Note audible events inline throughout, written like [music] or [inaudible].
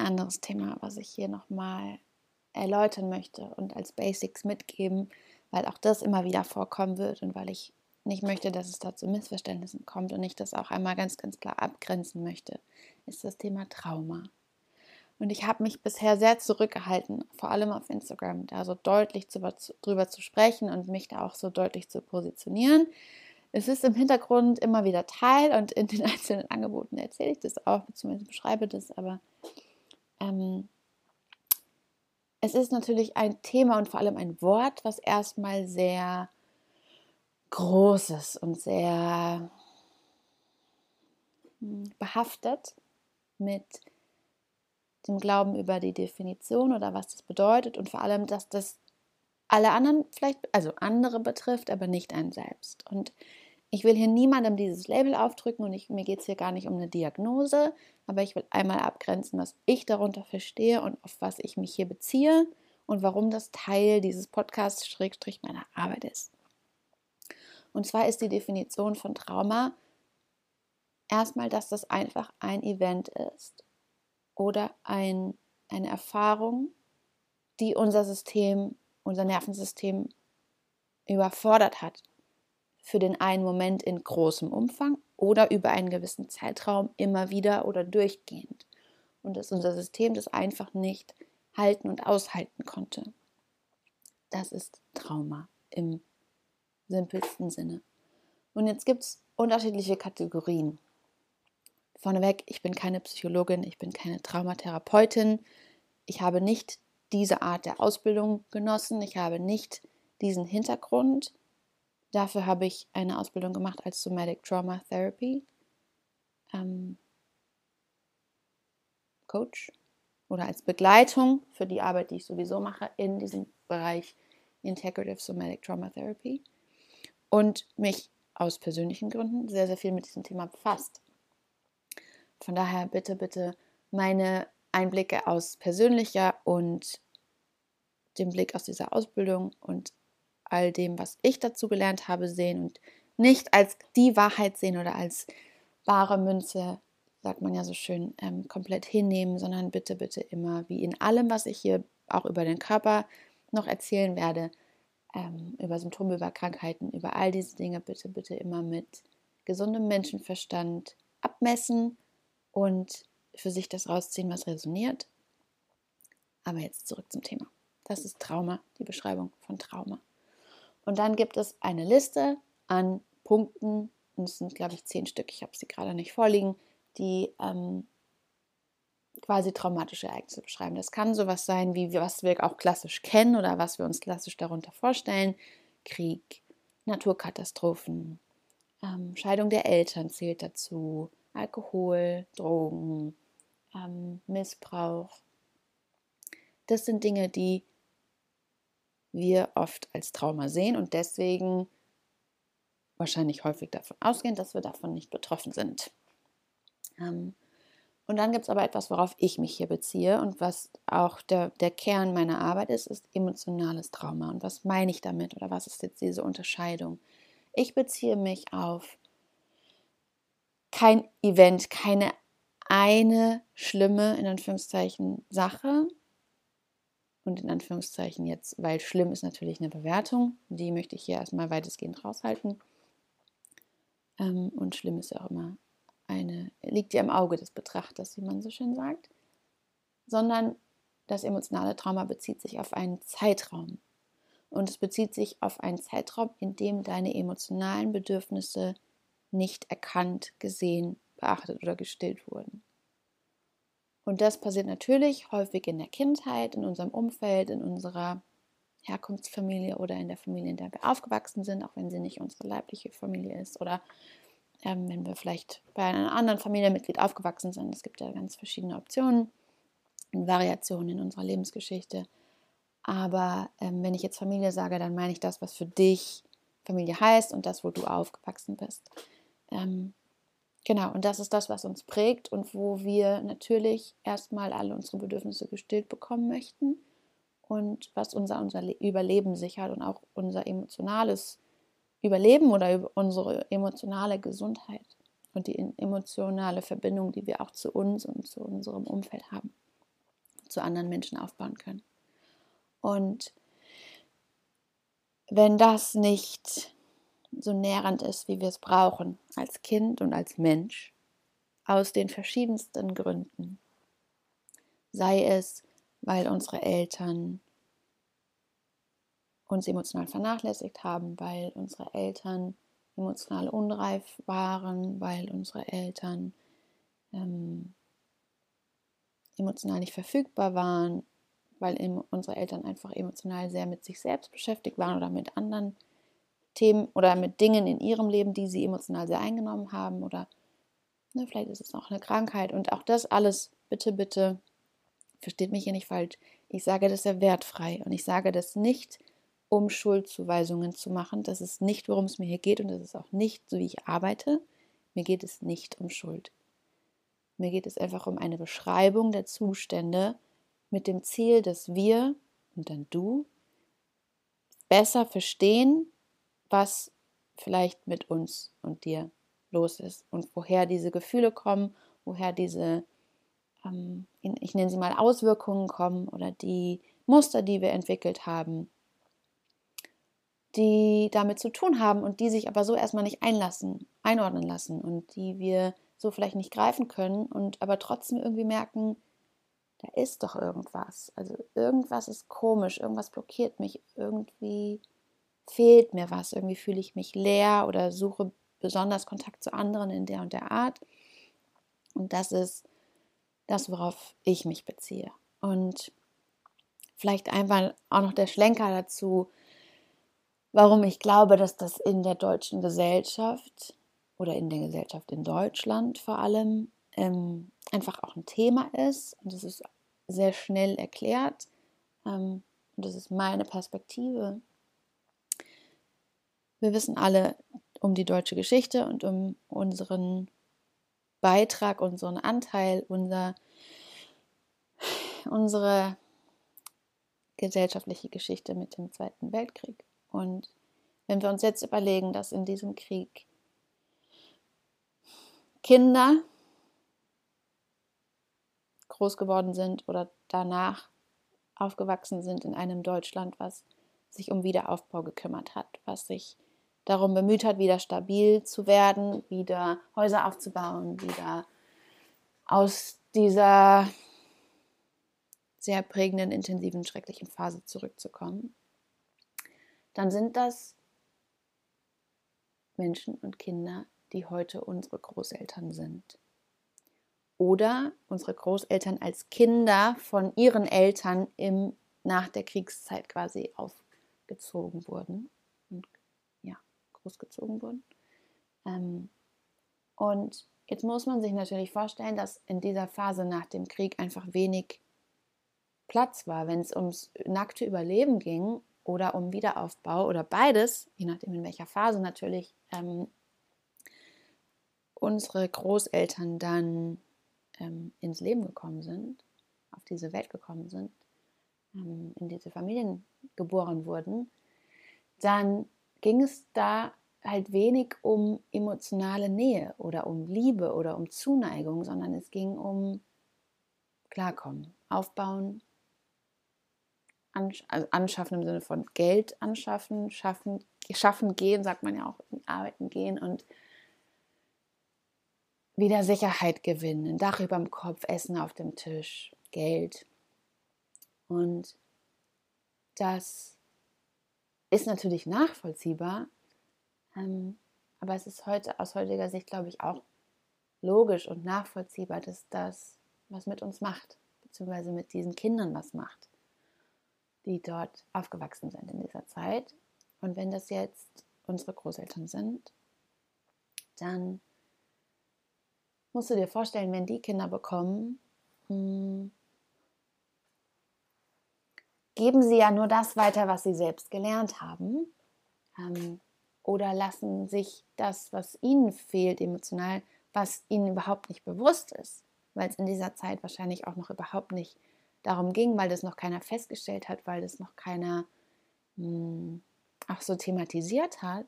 anderes Thema, was ich hier nochmal erläutern möchte und als Basics mitgeben, weil auch das immer wieder vorkommen wird und weil ich nicht möchte, dass es da zu Missverständnissen kommt und ich das auch einmal ganz, ganz klar abgrenzen möchte, ist das Thema Trauma. Und ich habe mich bisher sehr zurückgehalten, vor allem auf Instagram, da so deutlich drüber zu sprechen und mich da auch so deutlich zu positionieren. Es ist im Hintergrund immer wieder Teil und in den [laughs] einzelnen Angeboten erzähle ich das auch, beziehungsweise beschreibe das, aber ähm, es ist natürlich ein Thema und vor allem ein Wort, was erstmal sehr groß ist und sehr hm, behaftet mit dem Glauben über die Definition oder was das bedeutet und vor allem, dass das alle anderen vielleicht, also andere betrifft, aber nicht einen selbst. Und ich will hier niemandem dieses Label aufdrücken und ich, mir geht es hier gar nicht um eine Diagnose, aber ich will einmal abgrenzen, was ich darunter verstehe und auf was ich mich hier beziehe und warum das Teil dieses Podcasts Schrägstrich meiner Arbeit ist. Und zwar ist die Definition von Trauma erstmal, dass das einfach ein Event ist oder ein, eine Erfahrung, die unser System, unser Nervensystem überfordert hat. Für den einen Moment in großem Umfang oder über einen gewissen Zeitraum immer wieder oder durchgehend. Und dass unser System das einfach nicht halten und aushalten konnte. Das ist Trauma im simpelsten Sinne. Und jetzt gibt es unterschiedliche Kategorien. Vorneweg, ich bin keine Psychologin, ich bin keine Traumatherapeutin. Ich habe nicht diese Art der Ausbildung genossen. Ich habe nicht diesen Hintergrund. Dafür habe ich eine Ausbildung gemacht als Somatic Trauma Therapy ähm, Coach oder als Begleitung für die Arbeit, die ich sowieso mache in diesem Bereich Integrative Somatic Trauma Therapy und mich aus persönlichen Gründen sehr, sehr viel mit diesem Thema befasst. Von daher bitte, bitte meine Einblicke aus persönlicher und dem Blick aus dieser Ausbildung und all dem, was ich dazu gelernt habe, sehen und nicht als die Wahrheit sehen oder als wahre Münze, sagt man ja so schön, ähm, komplett hinnehmen, sondern bitte, bitte immer, wie in allem, was ich hier auch über den Körper noch erzählen werde, ähm, über Symptome, über Krankheiten, über all diese Dinge, bitte, bitte immer mit gesundem Menschenverstand abmessen und für sich das rausziehen, was resoniert. Aber jetzt zurück zum Thema. Das ist Trauma, die Beschreibung von Trauma. Und dann gibt es eine Liste an Punkten, und es sind, glaube ich, zehn Stück, ich habe sie gerade nicht vorliegen, die ähm, quasi traumatische Ereignisse beschreiben. Das kann sowas sein, wie was wir auch klassisch kennen oder was wir uns klassisch darunter vorstellen. Krieg, Naturkatastrophen, ähm, Scheidung der Eltern zählt dazu, Alkohol, Drogen, ähm, Missbrauch. Das sind Dinge, die wir oft als Trauma sehen und deswegen wahrscheinlich häufig davon ausgehen, dass wir davon nicht betroffen sind. Ähm, und dann gibt es aber etwas, worauf ich mich hier beziehe und was auch der, der Kern meiner Arbeit ist, ist emotionales Trauma. Und was meine ich damit oder was ist jetzt diese Unterscheidung? Ich beziehe mich auf kein Event, keine eine schlimme, in Anführungszeichen, Sache. Und in Anführungszeichen jetzt, weil schlimm ist natürlich eine Bewertung, die möchte ich hier erstmal weitestgehend raushalten. Ähm, und schlimm ist ja auch immer eine, liegt ja im Auge des Betrachters, wie man so schön sagt. Sondern das emotionale Trauma bezieht sich auf einen Zeitraum. Und es bezieht sich auf einen Zeitraum, in dem deine emotionalen Bedürfnisse nicht erkannt, gesehen, beachtet oder gestillt wurden. Und das passiert natürlich häufig in der Kindheit, in unserem Umfeld, in unserer Herkunftsfamilie oder in der Familie, in der wir aufgewachsen sind, auch wenn sie nicht unsere leibliche Familie ist oder ähm, wenn wir vielleicht bei einem anderen Familienmitglied aufgewachsen sind. Es gibt ja ganz verschiedene Optionen und Variationen in unserer Lebensgeschichte. Aber ähm, wenn ich jetzt Familie sage, dann meine ich das, was für dich Familie heißt und das, wo du aufgewachsen bist. Ähm, genau, und das ist das, was uns prägt und wo wir natürlich erstmal alle unsere Bedürfnisse gestillt bekommen möchten und was unser, unser Überleben sichert und auch unser emotionales Überleben oder unsere emotionale Gesundheit und die emotionale Verbindung, die wir auch zu uns und zu unserem Umfeld haben. zu anderen Menschen aufbauen können. Und wenn das nicht so nährend ist, wie wir es brauchen, als Kind und als Mensch, aus den verschiedensten Gründen, sei es, weil unsere Eltern uns emotional vernachlässigt haben, weil unsere Eltern emotional unreif waren, weil unsere Eltern ähm, emotional nicht verfügbar waren, weil unsere Eltern einfach emotional sehr mit sich selbst beschäftigt waren oder mit anderen Themen oder mit Dingen in ihrem Leben, die sie emotional sehr eingenommen haben oder ne, vielleicht ist es auch eine Krankheit und auch das alles, bitte, bitte, versteht mich hier nicht falsch, ich sage das sehr wertfrei und ich sage das nicht, um Schuldzuweisungen zu machen. Das ist nicht, worum es mir hier geht und das ist auch nicht, so wie ich arbeite. Mir geht es nicht um Schuld. Mir geht es einfach um eine Beschreibung der Zustände mit dem Ziel, dass wir und dann du besser verstehen, was vielleicht mit uns und dir los ist und woher diese Gefühle kommen, woher diese, ähm, ich nenne sie mal Auswirkungen kommen oder die Muster, die wir entwickelt haben die damit zu tun haben und die sich aber so erstmal nicht einlassen, einordnen lassen und die wir so vielleicht nicht greifen können und aber trotzdem irgendwie merken, da ist doch irgendwas. Also irgendwas ist komisch, irgendwas blockiert mich, irgendwie fehlt mir was, irgendwie fühle ich mich leer oder suche besonders Kontakt zu anderen in der und der Art. Und das ist das, worauf ich mich beziehe. Und vielleicht einfach auch noch der Schlenker dazu, warum ich glaube, dass das in der deutschen Gesellschaft oder in der Gesellschaft in Deutschland vor allem ähm, einfach auch ein Thema ist. Und das ist sehr schnell erklärt. Ähm, und das ist meine Perspektive. Wir wissen alle um die deutsche Geschichte und um unseren Beitrag, unseren Anteil, unser, unsere gesellschaftliche Geschichte mit dem Zweiten Weltkrieg. Und wenn wir uns jetzt überlegen, dass in diesem Krieg Kinder groß geworden sind oder danach aufgewachsen sind in einem Deutschland, was sich um Wiederaufbau gekümmert hat, was sich darum bemüht hat, wieder stabil zu werden, wieder Häuser aufzubauen, wieder aus dieser sehr prägenden, intensiven, schrecklichen Phase zurückzukommen dann sind das Menschen und Kinder, die heute unsere Großeltern sind. Oder unsere Großeltern als Kinder von ihren Eltern im, nach der Kriegszeit quasi aufgezogen wurden großgezogen wurden. Ähm, und jetzt muss man sich natürlich vorstellen, dass in dieser Phase nach dem Krieg einfach wenig Platz war, wenn es ums nackte Überleben ging oder um Wiederaufbau oder beides, je nachdem in welcher Phase natürlich, ähm, unsere Großeltern dann ähm, ins Leben gekommen sind, auf diese Welt gekommen sind, ähm, in diese Familien geboren wurden, dann ging es da halt wenig um emotionale Nähe oder um Liebe oder um Zuneigung, sondern es ging um Klarkommen, Aufbauen, also anschaffen im Sinne von Geld anschaffen, schaffen, schaffen gehen, sagt man ja auch, arbeiten gehen und wieder Sicherheit gewinnen, ein Dach über dem Kopf, Essen auf dem Tisch, Geld. Und das ist natürlich nachvollziehbar, ähm, aber es ist heute aus heutiger Sicht, glaube ich, auch logisch und nachvollziehbar, dass das was mit uns macht, beziehungsweise mit diesen Kindern was macht die dort aufgewachsen sind in dieser Zeit. Und wenn das jetzt unsere Großeltern sind, dann musst du dir vorstellen, wenn die Kinder bekommen, hm, geben sie ja nur das weiter, was sie selbst gelernt haben. Ähm, oder lassen sich das, was ihnen fehlt, emotional, was ihnen überhaupt nicht bewusst ist, weil es in dieser Zeit wahrscheinlich auch noch überhaupt nicht darum ging, weil das noch keiner festgestellt hat, weil das noch keiner mh, hm, auch so thematisiert hat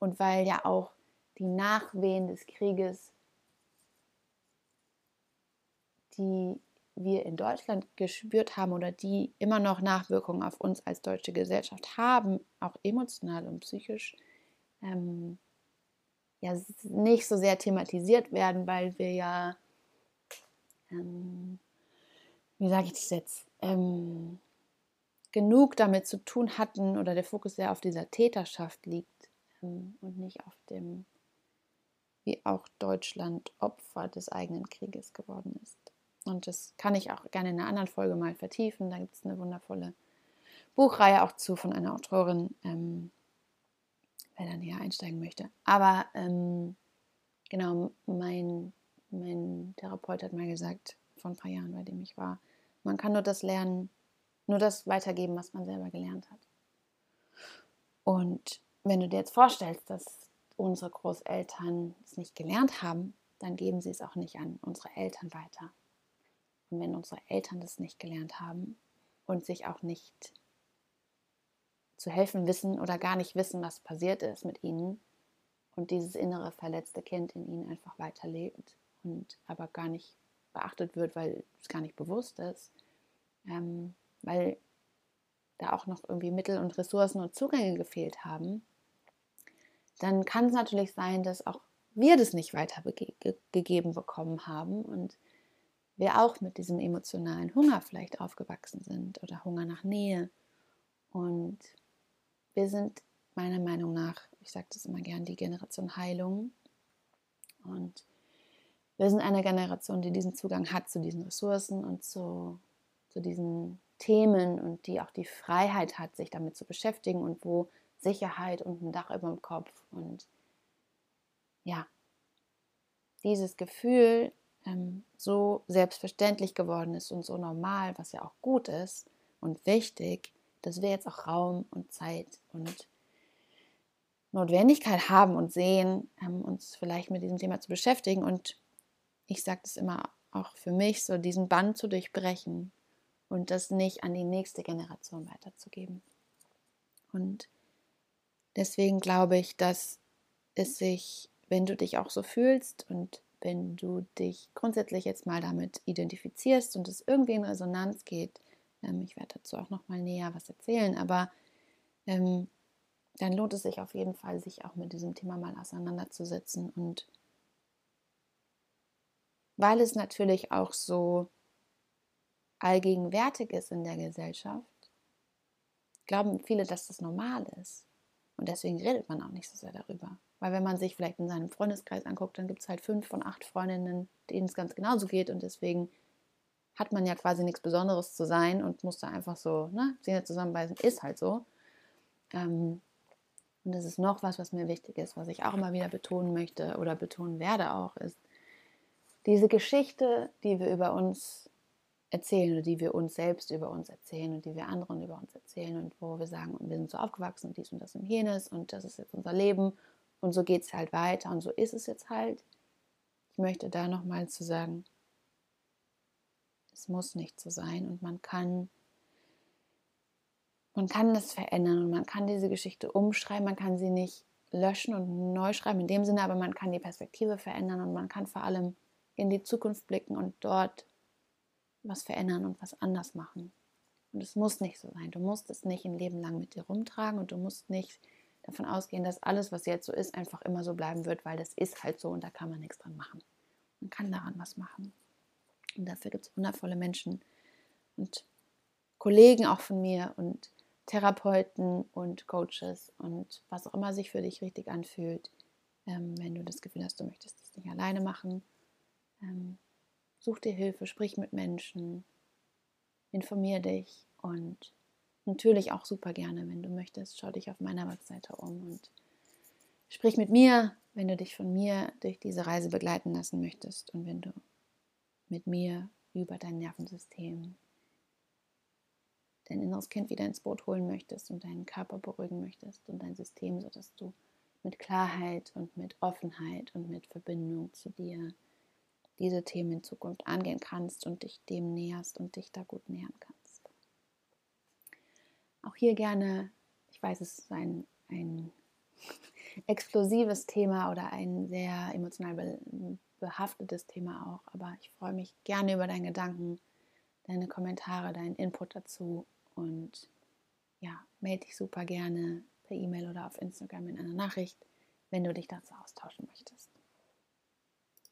und weil ja auch die Nachwehen des Krieges, die wir in Deutschland gespürt haben oder die immer noch Nachwirkungen auf uns als deutsche Gesellschaft haben, auch emotional und psychisch, ähm, ja nicht so sehr thematisiert werden, weil wir ja, ähm, wie sage ich das jetzt, ähm, genug damit zu tun hatten oder der Fokus sehr auf dieser Täterschaft liegt ähm, und nicht auf dem, wie auch Deutschland Opfer des eigenen Krieges geworden ist. Und das kann ich auch gerne in einer anderen Folge mal vertiefen. Da gibt es eine wundervolle Buchreihe auch zu von einer Autorin, ähm, wer da näher einsteigen möchte. Aber ähm, genau, mein, mein Therapeut hat mal gesagt, vor ein paar Jahren, bei dem ich war, man kann nur das lernen, nur das weitergeben, was man selber gelernt hat. Und wenn du dir jetzt vorstellst, dass unsere Großeltern es nicht gelernt haben, dann geben sie es auch nicht an unsere Eltern weiter. Und wenn unsere Eltern das nicht gelernt haben und sich auch nicht zu helfen wissen oder gar nicht wissen, was passiert ist mit ihnen und dieses innere verletzte Kind in ihnen einfach weiterlebt und aber gar nicht beachtet wird, weil es gar nicht bewusst ist, ähm, weil da auch noch irgendwie Mittel und Ressourcen und Zugänge gefehlt haben, dann kann es natürlich sein, dass auch wir das nicht weitergegeben bekommen haben und wir auch mit diesem emotionalen Hunger vielleicht aufgewachsen sind oder Hunger nach Nähe. Und wir sind meiner Meinung nach, ich sage das immer gern, die Generation Heilung. Und wir sind eine Generation, die diesen Zugang hat zu diesen Ressourcen und zu, zu diesen Themen und die auch die Freiheit hat, sich damit zu beschäftigen und wo Sicherheit und ein Dach über dem Kopf und ja, dieses Gefühl ähm, so selbstverständlich geworden ist und so normal, was ja auch gut ist und wichtig, dass wir jetzt auch Raum und Zeit und Notwendigkeit haben und sehen, ähm, uns vielleicht mit diesem Thema zu beschäftigen. Und ich sage das immer auch für mich, so diesen Band zu durchbrechen und das nicht an die nächste Generation weiterzugeben. Und deswegen glaube ich, dass es sich, wenn du dich auch so fühlst und wenn du dich grundsätzlich jetzt mal damit identifizierst und es irgendwie in Resonanz geht, ähm, ich werde dazu auch noch mal näher was erzählen, aber ähm, dann lohnt es sich auf jeden Fall, sich auch mit diesem Thema mal auseinanderzusetzen und weil es natürlich auch so allgegenwärtig ist in der Gesellschaft, glauben viele, dass das normal ist. Und deswegen redet man auch nicht so sehr darüber. Weil wenn man sich vielleicht in seinem Freundeskreis anguckt, dann gibt es halt fünf von acht Freundinnen, denen es ganz genauso geht. Und deswegen hat man ja quasi nichts Besonderes zu sein und muss da einfach so ne, Zähne zusammenbeißen. Ist halt so. Ähm, und das ist noch was, was mir wichtig ist, was ich auch immer wieder betonen möchte oder betonen werde auch, ist diese Geschichte, die wir über uns erzählen oder die wir uns selbst über uns erzählen und die wir anderen über uns erzählen und wo wir sagen, wir sind so aufgewachsen und dies und das und jenes und das ist jetzt unser Leben und so geht es halt weiter und so ist es jetzt halt. Ich möchte da nochmal zu sagen, es muss nicht so sein und man kann, man kann das verändern und man kann diese Geschichte umschreiben, man kann sie nicht löschen und neu schreiben in dem Sinne, aber man kann die Perspektive verändern und man kann vor allem in die Zukunft blicken und dort was verändern und was anders machen. Und es muss nicht so sein. Du musst es nicht ein Leben lang mit dir rumtragen und du musst nicht davon ausgehen, dass alles, was jetzt so ist, einfach immer so bleiben wird, weil das ist halt so und da kann man nichts dran machen. Man kann daran was machen. Und dafür gibt es wundervolle Menschen und Kollegen auch von mir und Therapeuten und Coaches und was auch immer sich für dich richtig anfühlt, ähm, wenn du das Gefühl hast, du möchtest das nicht alleine machen. Ähm, such dir Hilfe, sprich mit Menschen, informier dich und natürlich auch super gerne, wenn du möchtest, schau dich auf meiner Webseite um und sprich mit mir, wenn du dich von mir durch diese Reise begleiten lassen möchtest und wenn du mit mir über dein Nervensystem dein inneres Kind wieder ins Boot holen möchtest und deinen Körper beruhigen möchtest und dein System, sodass du mit Klarheit und mit Offenheit und mit Verbindung zu dir diese Themen in Zukunft angehen kannst und dich dem näherst und dich da gut nähern kannst. Auch hier gerne, ich weiß, es ist ein, ein [laughs] explosives Thema oder ein sehr emotional behaftetes Thema auch, aber ich freue mich gerne über deine Gedanken, deine Kommentare, deinen Input dazu und ja, melde dich super gerne per E-Mail oder auf Instagram in einer Nachricht, wenn du dich dazu austauschen möchtest.